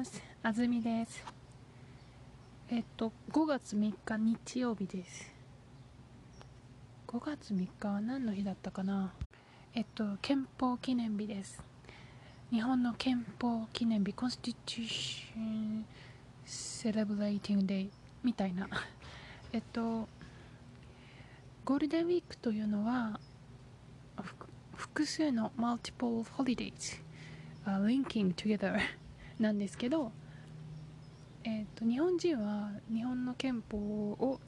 ます。あずみです。えっと5月3日日曜日です。5月3日は何の日だったかな？えっと憲法記念日です。日本の憲法記念日 Constitution Celebrating Day みたいな。えっとゴールデンウィークというのは複数の multiple holidays uh, linking together. なんですけど、えーと、日本人は日本の憲法を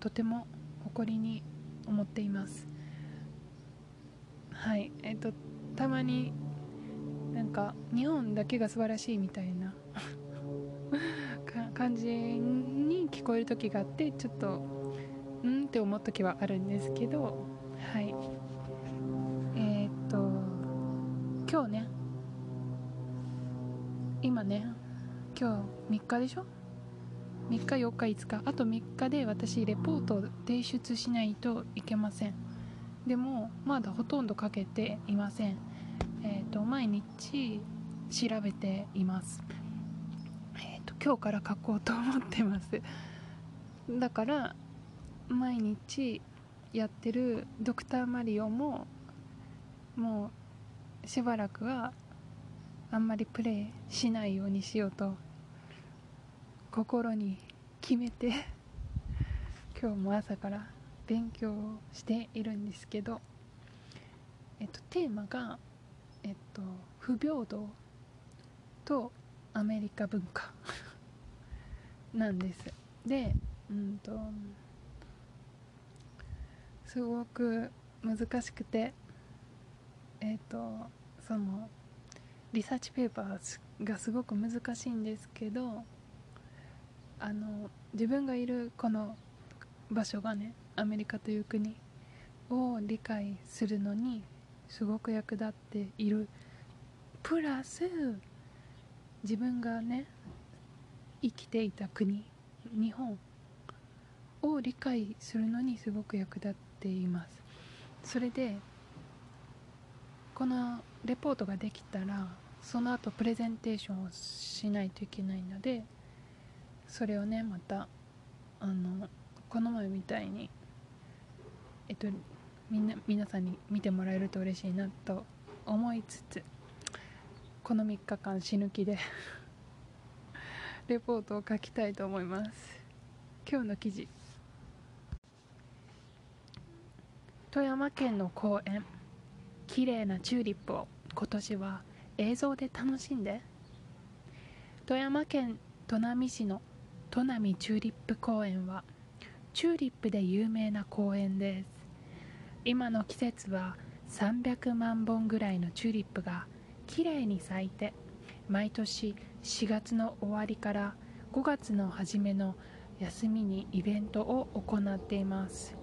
とても誇りに思っています。はい。えっ、ー、とたまになんか日本だけが素晴らしいみたいな 感じに聞こえる時があってちょっとうんって思う時はあるんですけどはい。今日3日でしょ？3日4日5日。あと3日で私レポートを提出しないといけません。でもまだほとんどかけていません。えっ、ー、と毎日調べています。えっ、ー、と今日から書こうと思ってます。だから毎日やってるドクターマリオももうしばらくはあんまりプレイしないようにしようと心に決めて今日も朝から勉強しているんですけど、えっと、テーマが、えっと、不平等とアメリカ文化 なんです。でうんとすごく難しくてえっとそのリサーチペーパーがすごく難しいんですけどあの自分がいるこの場所がねアメリカという国を理解するのにすごく役立っている。プラス自分がね生きていた国日本を理解するのにすごく役立っています。それでこのレポートができたらその後プレゼンテーションをしないといけないのでそれをねまたあのこの前みたいにえっとみんな皆さんに見てもらえると嬉しいなと思いつつこの3日間死ぬ気で レポートを書きたいと思います。今日の記事。富山県の公園綺麗なチューリップを今年は映像で楽しんで。富山県砺波市の砺波チューリップ公園はチューリップで有名な公園です。今の季節は300万本ぐらいのチューリップがきれいに咲いて毎年4月の終わりから5月の初めの休みにイベントを行っています。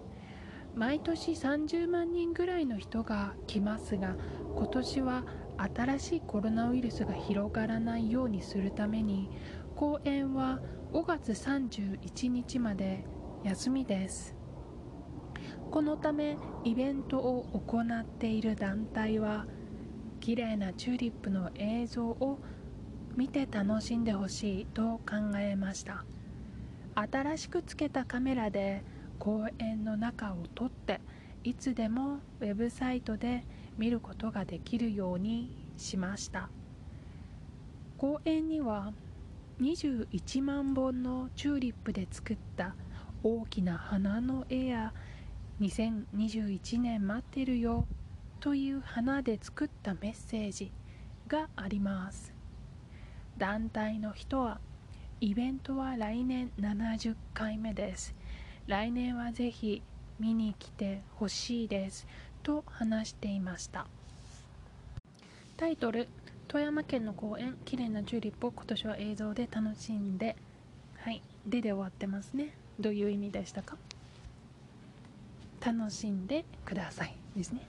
毎年30万人ぐらいの人が来ますが今年は新しいコロナウイルスが広がらないようにするために公演は5月31日まで休みです。このためイベントを行っている団体は綺麗なチューリップの映像を見て楽しんでほしいと考えました。新しくつけたカメラで公園の中を撮っていつでもウェブサイトで見ることができるようにしました。公園には21万本のチューリップで作った大きな花の絵や2021年待ってるよという花で作ったメッセージがあります。団体の人はイベントは来年70回目です。来年はぜひ見に来てほしいですと話していました。タイトル富山県の公園綺麗なチューリップを今年は映像で楽しんではいでで終わってますね。どういう意味でしたか？楽しんでくださいですね。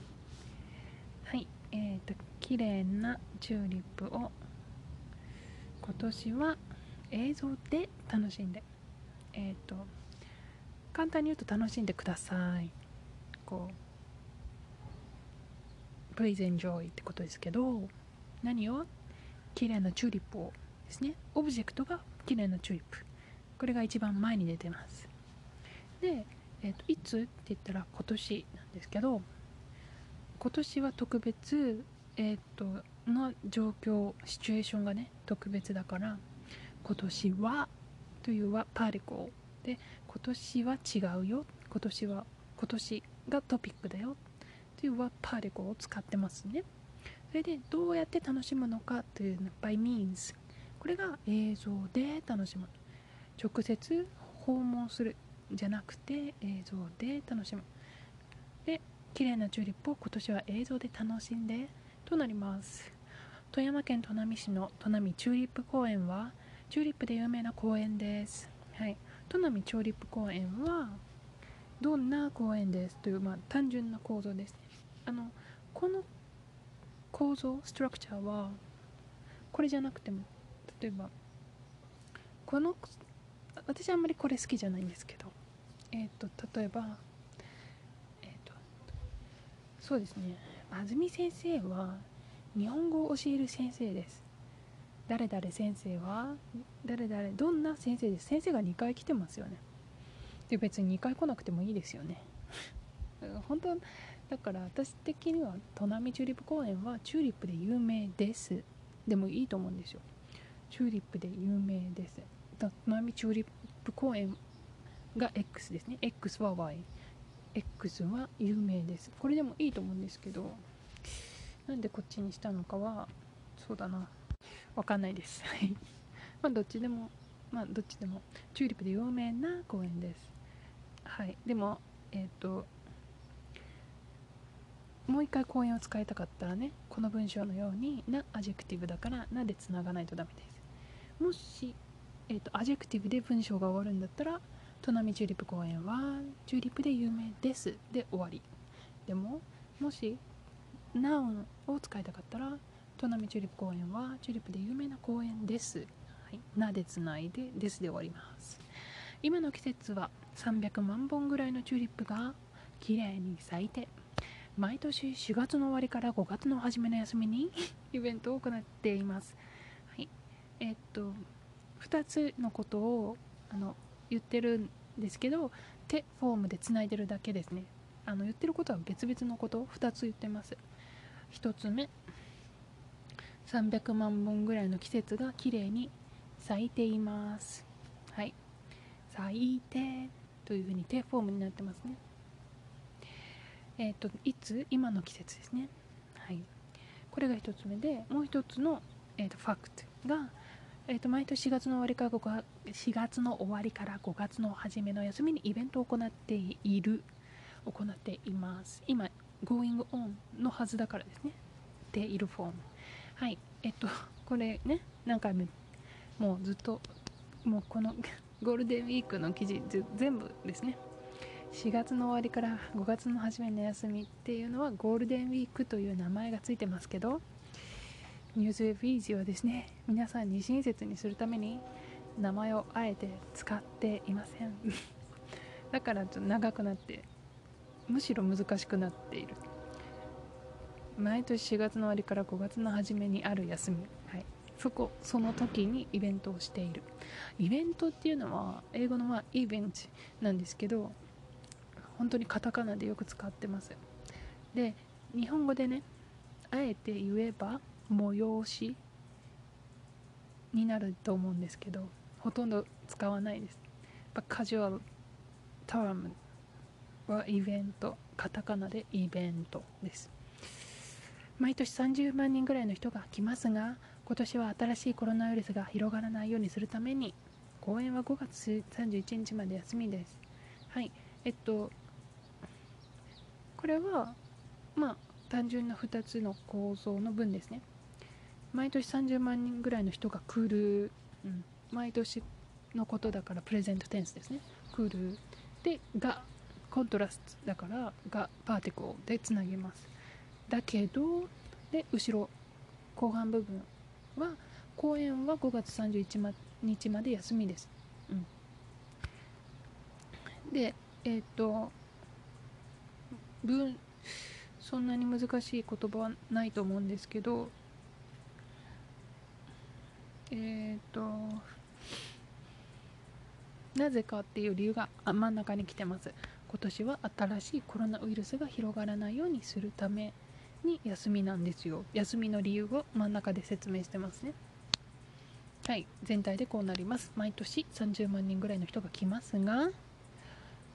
はいえーと綺麗なチューリップを今年は映像で楽しんでえっ、ー、と簡単に言うと楽しんでください。こう Please enjoy ってことですけど何を？綺麗なチューリップをですね。オブジェクトが綺麗なチューリップ。これが一番前に出てます。で、えーと、いつって言ったら今年なんですけど今年は特別えっ、ー、との状況シチュエーションがね特別だから今年はというはパーリコで今年は違うよ。今年は今年がトピックだよ。というはパーリコを使ってますね。それでどうやって楽しむのかというの by means これが映像で楽しむ。直接訪問するじゃなくて映像で楽しむ。で綺麗なチューリップを今年は映像で楽しんでとなります。富山県砺波市の砺波チューリップ公園はチューリップで有名な公園です。はい。砺波チューリップ公園はどんな公園ですという、まあ、単純な構造です。あのこの構造ストラクチャーはこれじゃなくても例えばこの私あんまりこれ好きじゃないんですけどえっ、ー、と例えばえっ、ー、とそうですね。安住先生は日本語を教える先生です。誰々先生は誰々どんな先生です。先生が2回来てますよね。で別に2回来なくてもいいですよね。本当だから私的には砺波チューリップ公園はチューリップで有名です。でもいいと思うんですよ。チューリップで有名です。砺波チューリップ公園が X ですね。X は YX は有名です。これでもいいと思うんですけどなんでこっちにしたのかはそうだな。わかんないです。まあどっちでもまあどっちでもチューリップで有名な公園です。はい。でもえっ、ー、ともう一回公園を使いたかったらねこの文章のようにな adjective だからなでつながないとダメです。もし、えーと、 adjective で文章が終わるんだったら砺波チューリップ公園はチューリップで有名です。で終わり。でももしナウンを使いたかったら砺波チューリップ公園はチューリップで有名な公園です、はい、なでつないでですで終わります。今の季節は300万本ぐらいのチューリップが綺麗に咲いて毎年4月の終わりから5月の初めの休みに イベントを行っています。はい、えー、っと2つのことをあの言ってるんですけど手フォームでつないでるだけですね。あの言ってることは別々のことを2つ言ってます。1つ目300万本ぐらいの季節が綺麗に咲いています。はい。咲いてというふうに手フォームになってますね。えっ、ー、といつ？今の季節ですね。はい。これが1つ目でもう1つの、えーと、ファクトが、えーと、毎年4月の終わりから5 4月の終わりから5月の初めの休みにイベントを行っている行っています。今 going on のはずだからですね。でいるフォーム。はい。えっとこれね何回ももうずっともうこの ゴールデンウィークの記事全部ですね。4月の終わりから5月の初めの休みっていうのはゴールデンウィークという名前がついてますけどニュースウェブイージーはですね皆さんに親切にするために名前をあえて使っていません。だからちょっと長くなってむしろ難しくなっている。毎年4月の終わりから5月の初めにある休み、はい、そこその時にイベントをしている。イベントっていうのは英語のまあイベントなんですけど本当にカタカナでよく使ってます。で日本語でねあえて言えば催しになると思うんですけどほとんど使わないです。カジュアルタームはイベントカタカナでイベントです。毎年30万人ぐらいの人が来ますが今年は新しいコロナウイルスが広がらないようにするために公演は5月31日まで休みです。はい。えっとこれはまあ単純な2つの構造の分ですね。毎年30万人ぐらいの人が来る、うん、毎年のことだからプレゼントテンスですね。来る。でがコントラストだからがパーティコルでつなげます。だけどで後ろ後半部分は公演は5月31日まで休みです、うん、でえっ、ー、と文そんなに難しい言葉はないと思うんですけどえっ、となぜかっていう理由が真ん中に来てます。今年は新しいコロナウイルスが広がらないようにするために休みなんですよ。休みの理由を真ん中で説明してますね。はい全体でこうなります。毎年30万人ぐらいの人が来ますが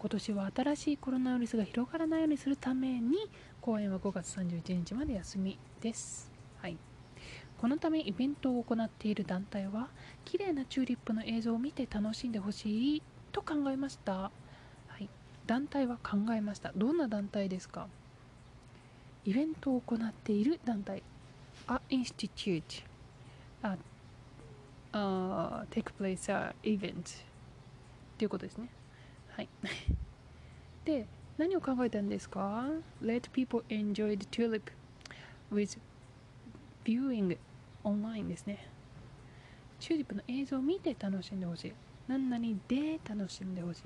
今年は新しいコロナウイルスが広がらないようにするために公演は5月31日まで休みです。はい。このためイベントを行っている団体は綺麗なチューリップの映像を見て楽しんでほしいと考えました、はい、団体は考えました。どんな団体ですか？イベントを行っている団体。A Institute a, a take place a event っていうことですね。はい。で何を考えたんですか？Let people enjoy the tulip with viewing online ですね。チューリップの映像を見て楽しんでほしい。何々で楽しんでほしい。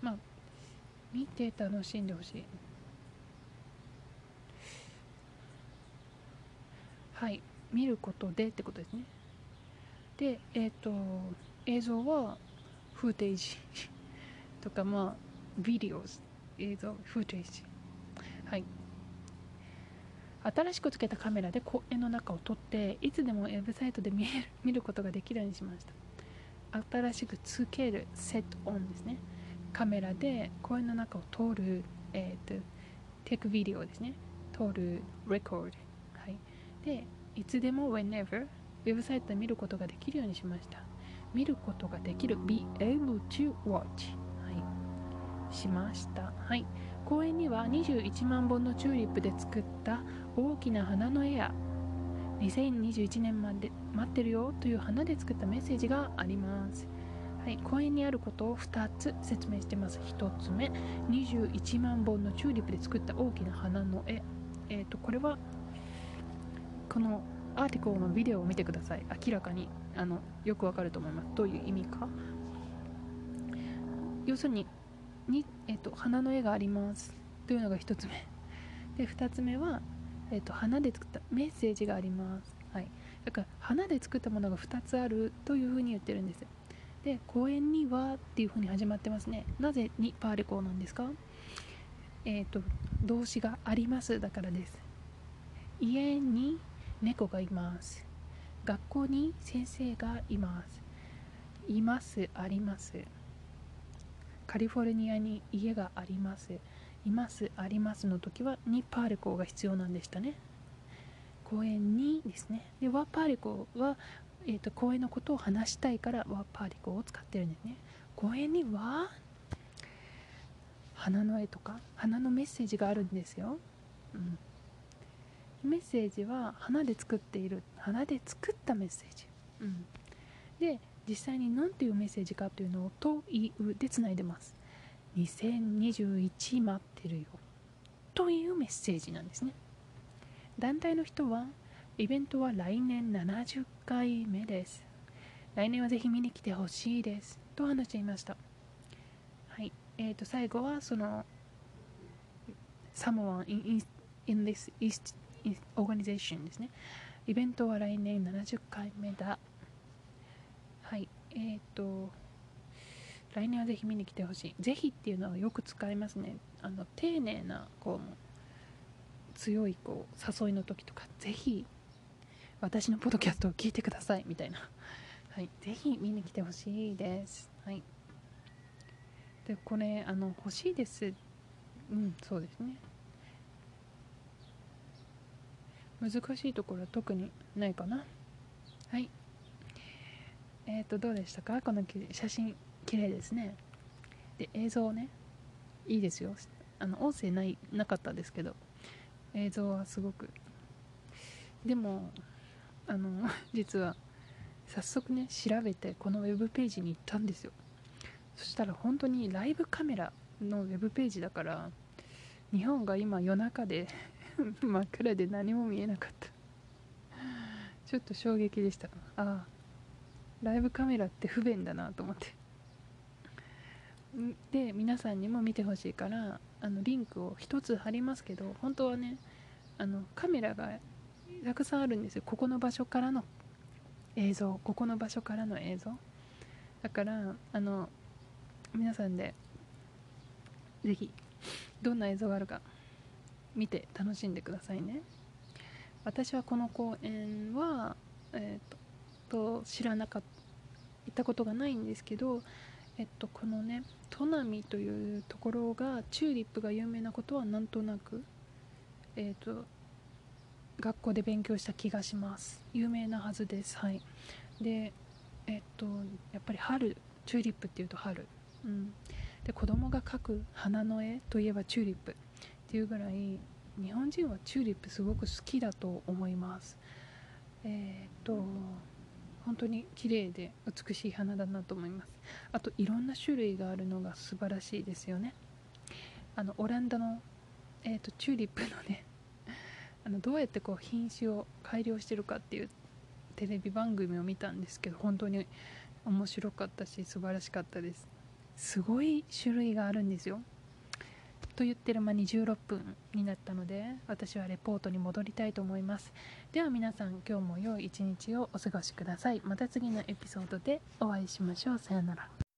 まあ見て楽しんでほしい。はい。見ることでってことですね。でえっ、ー、と映像はフーテージとかまあビデオ映像フーテージ。はい。新しくつけたカメラで公園の中を撮っていつでもウェブサイトで見える見ることができるようにしました。新しくつけるセットオンですね。カメラで公園の中を撮るえっ、ー、とテイクビデオですね。撮るレコード。はい。でいつでも whenever ウェブサイトで見ることができるようにしました。見ることができる be able to watch はいしましたはい公園には21万本のチューリップで作った大きな花の絵や2021年まで待ってるよという花で作ったメッセージがあります。はい、公園にあることを2つ説明してます。1つ目、21万本のチューリップで作った大きな花の絵。えーと、これはこのアーティコルのビデオを見てください。明らかに。あのよくわかると思います。どういう意味か。要するにに、えーと、花の絵があります。というのが1つ目。で2つ目はえーと、花で作ったメッセージがあります、はい、だから花で作ったものが2つある。というふうに言ってるんですで公園にはっていうふうに始まってますね。なぜにパーレコーなんですか。えっ、と動詞がありますだからです。家に猫がいます。学校に先生がいます。いますあります。カリフォルニアに家があります。いますありますの時はにパーレコーが必要なんでしたね。公園にですね。でワパーレコーは、えーと、公園のことを話したいからワパーレコーを使ってるんですね。公園には花の絵とか花のメッセージがあるんですよ、うん、メッセージは花で作っている花で作ったメッセージ、うん、で実際に何ていうメッセージかというのを「という」でつないでます。2021待ってるよ。というメッセージなんですね。団体の人はイベントは来年70回目です。来年はぜひ見に来てほしいです。と話していました。はい。えー、と最後はその Someone in, in this East organization ですね。イベントは来年70回目だ。はいえっ、ー、と来年はぜひ見に来てほしい。ぜひっていうのはよく使いますね。あの丁寧なこう強いこう誘いの時とかぜひ私のポッドキャストを聞いてくださいみたいな。はいぜひ見に来てほしいです。はい。でこれあの欲しいです。うんそうですね。難しいところは特にないかな。はい。えっ、ー、とどうでしたか？この写真綺麗ですね。で映像ね。いいですよ。あの音声ないなかったですけど。映像はすごく。でもあの 実は早速ね調べてこのウェブページに行ったんですよ。そしたら本当にライブカメラのウェブページだから日本が今夜中で真っ暗で何も見えなかった。ちょっと衝撃でした。ああライブカメラって不便だなと思って。で皆さんにも見てほしいからあのリンクを1つ貼りますけど本当はねあのカメラがたくさんあるんですよ。ここの場所からの映像ここの場所からの映像。だからあの皆さんでぜひどんな映像があるか見て楽しんでくださいね。私はこの公園は、えーと、と知らなかった行ったことがないんですけど、えっと、このね砺波というところがチューリップが有名なことはなんとなく、えっと、学校で勉強した気がします。有名なはずです。はい。でえっとやっぱり春チューリップっていうと春。うん。で子供が描く花の絵といえばチューリップ。っていうぐらい日本人はチューリップすごく好きだと思います。えー、っと本当に綺麗で美しい花だなと思います。あといろんな種類があるのが素晴らしいですよね。あのオランダの、えーと、チューリップのね あのどうやってこう品種を改良してるかっていうテレビ番組を見たんですけど本当に面白かったし素晴らしかったです。すごい種類があるんですよ。と言ってる間に16分になったので私はレポートに戻りたいと思います。では皆さん今日も良い一日をお過ごしください。また次のエピソードでお会いしましょう。さよなら。